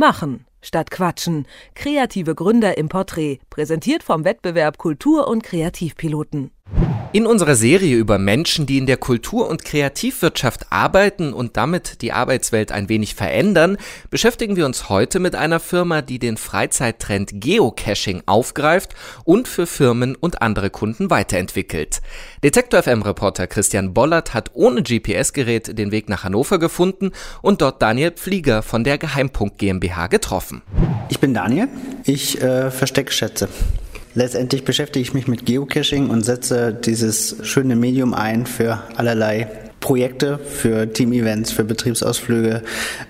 Machen statt Quatschen. Kreative Gründer im Porträt. Präsentiert vom Wettbewerb Kultur- und Kreativpiloten. In unserer Serie über Menschen, die in der Kultur- und Kreativwirtschaft arbeiten und damit die Arbeitswelt ein wenig verändern, beschäftigen wir uns heute mit einer Firma, die den Freizeittrend Geocaching aufgreift und für Firmen und andere Kunden weiterentwickelt. Detektor FM-Reporter Christian Bollert hat ohne GPS-Gerät den Weg nach Hannover gefunden und dort Daniel Pflieger von der Geheimpunkt GmbH getroffen. Ich bin Daniel, ich äh, verstecke Schätze. Letztendlich beschäftige ich mich mit Geocaching und setze dieses schöne Medium ein für allerlei Projekte, für Team-Events, für Betriebsausflüge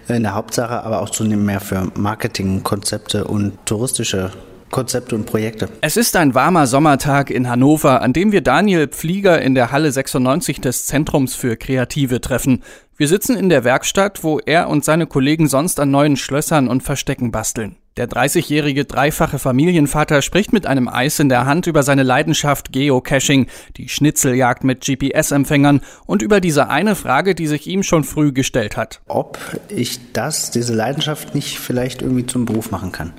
in der Hauptsache, aber auch zunehmend mehr für Marketingkonzepte und touristische Konzepte und Projekte. Es ist ein warmer Sommertag in Hannover, an dem wir Daniel Pflieger in der Halle 96 des Zentrums für Kreative treffen. Wir sitzen in der Werkstatt, wo er und seine Kollegen sonst an neuen Schlössern und Verstecken basteln. Der 30-jährige dreifache Familienvater spricht mit einem Eis in der Hand über seine Leidenschaft Geocaching, die Schnitzeljagd mit GPS-Empfängern und über diese eine Frage, die sich ihm schon früh gestellt hat. Ob ich das, diese Leidenschaft nicht vielleicht irgendwie zum Beruf machen kann.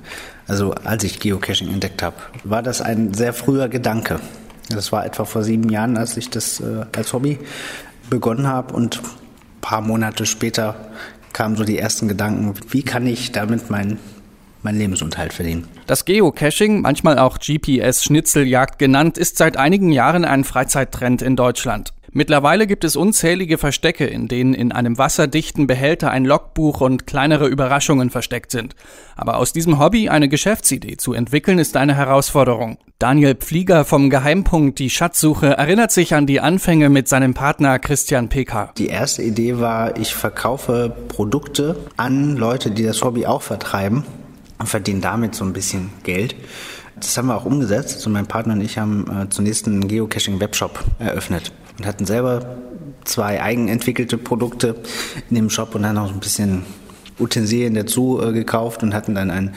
Also als ich Geocaching entdeckt habe, war das ein sehr früher Gedanke. Das war etwa vor sieben Jahren, als ich das äh, als Hobby begonnen habe und ein paar Monate später kamen so die ersten Gedanken, wie kann ich damit mein meinen Lebensunterhalt verdienen. Das Geocaching, manchmal auch GPS-Schnitzeljagd genannt, ist seit einigen Jahren ein Freizeittrend in Deutschland. Mittlerweile gibt es unzählige Verstecke, in denen in einem wasserdichten Behälter ein Logbuch und kleinere Überraschungen versteckt sind. Aber aus diesem Hobby eine Geschäftsidee zu entwickeln, ist eine Herausforderung. Daniel Pflieger vom Geheimpunkt Die Schatzsuche erinnert sich an die Anfänge mit seinem Partner Christian Pk. Die erste Idee war, ich verkaufe Produkte an Leute, die das Hobby auch vertreiben und verdienen damit so ein bisschen Geld. Das haben wir auch umgesetzt. Also mein Partner und ich haben äh, zunächst einen Geocaching-Webshop eröffnet und hatten selber zwei eigenentwickelte Produkte in dem Shop und dann auch ein bisschen Utensilien dazu äh, gekauft und hatten dann ein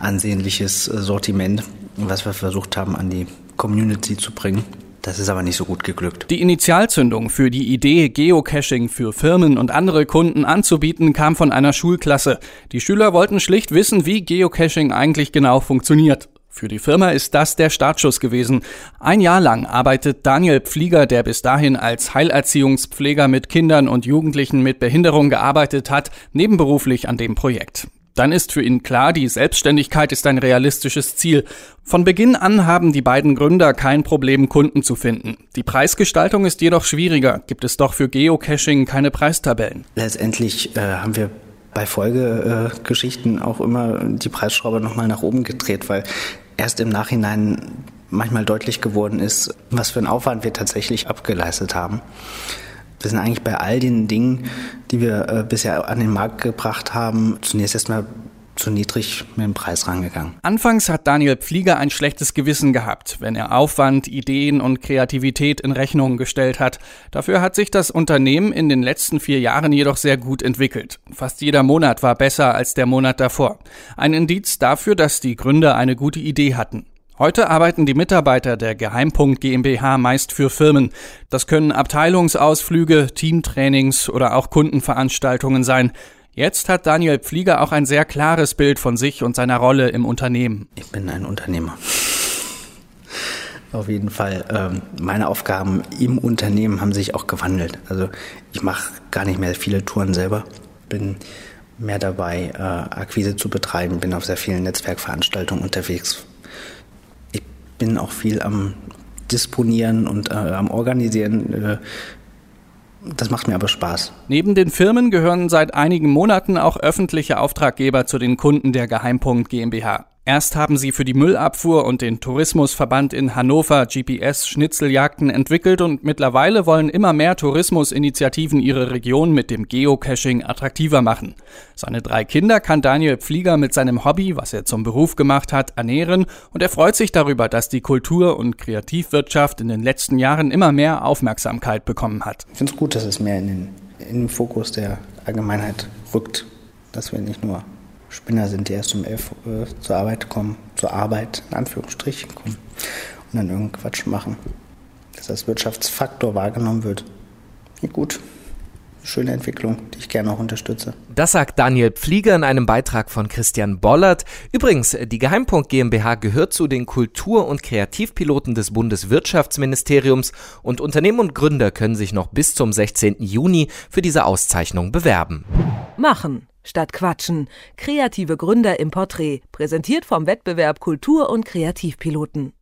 ansehnliches äh, Sortiment, was wir versucht haben an die Community zu bringen. Das ist aber nicht so gut geglückt. Die Initialzündung für die Idee, Geocaching für Firmen und andere Kunden anzubieten, kam von einer Schulklasse. Die Schüler wollten schlicht wissen, wie Geocaching eigentlich genau funktioniert. Für die Firma ist das der Startschuss gewesen. Ein Jahr lang arbeitet Daniel Pflieger, der bis dahin als Heilerziehungspfleger mit Kindern und Jugendlichen mit Behinderung gearbeitet hat, nebenberuflich an dem Projekt. Dann ist für ihn klar, die Selbstständigkeit ist ein realistisches Ziel. Von Beginn an haben die beiden Gründer kein Problem, Kunden zu finden. Die Preisgestaltung ist jedoch schwieriger. Gibt es doch für Geocaching keine Preistabellen. Letztendlich äh, haben wir bei Folgegeschichten äh, auch immer die Preisschraube nochmal nach oben gedreht, weil erst im Nachhinein manchmal deutlich geworden ist, was für einen Aufwand wir tatsächlich abgeleistet haben wir sind eigentlich bei all den Dingen, die wir äh, bisher an den Markt gebracht haben, zunächst erstmal zu niedrig mit dem Preis rangegangen. Anfangs hat Daniel Pflieger ein schlechtes Gewissen gehabt, wenn er Aufwand, Ideen und Kreativität in Rechnung gestellt hat. Dafür hat sich das Unternehmen in den letzten vier Jahren jedoch sehr gut entwickelt. Fast jeder Monat war besser als der Monat davor. Ein Indiz dafür, dass die Gründer eine gute Idee hatten. Heute arbeiten die Mitarbeiter der Geheimpunkt GmbH meist für Firmen. Das können Abteilungsausflüge, Teamtrainings oder auch Kundenveranstaltungen sein. Jetzt hat Daniel Pflieger auch ein sehr klares Bild von sich und seiner Rolle im Unternehmen. Ich bin ein Unternehmer. Auf jeden Fall. Ähm, meine Aufgaben im Unternehmen haben sich auch gewandelt. Also ich mache gar nicht mehr viele Touren selber. Bin mehr dabei, äh, Akquise zu betreiben, bin auf sehr vielen Netzwerkveranstaltungen unterwegs, bin auch viel am Disponieren und äh, am Organisieren. Äh, das macht mir aber Spaß. Neben den Firmen gehören seit einigen Monaten auch öffentliche Auftraggeber zu den Kunden der Geheimpunkt GmbH. Erst haben sie für die Müllabfuhr und den Tourismusverband in Hannover GPS-Schnitzeljagden entwickelt und mittlerweile wollen immer mehr Tourismusinitiativen ihre Region mit dem Geocaching attraktiver machen. Seine drei Kinder kann Daniel Pflieger mit seinem Hobby, was er zum Beruf gemacht hat, ernähren und er freut sich darüber, dass die Kultur- und Kreativwirtschaft in den letzten Jahren immer mehr Aufmerksamkeit bekommen hat. Ich finde es gut, dass es mehr in den, in den Fokus der Allgemeinheit rückt, dass wir nicht nur Spinner sind, die erst um elf äh, zur Arbeit kommen, zur Arbeit in Anführungsstrichen kommen und dann irgendeinen Quatsch machen. Dass das Wirtschaftsfaktor wahrgenommen wird. Ja, gut. schöne Entwicklung, die ich gerne auch unterstütze. Das sagt Daniel Pflieger in einem Beitrag von Christian Bollert. Übrigens, die Geheimpunkt GmbH gehört zu den Kultur- und Kreativpiloten des Bundeswirtschaftsministeriums und Unternehmen und Gründer können sich noch bis zum 16. Juni für diese Auszeichnung bewerben. Machen statt Quatschen. Kreative Gründer im Porträt. Präsentiert vom Wettbewerb Kultur- und Kreativpiloten.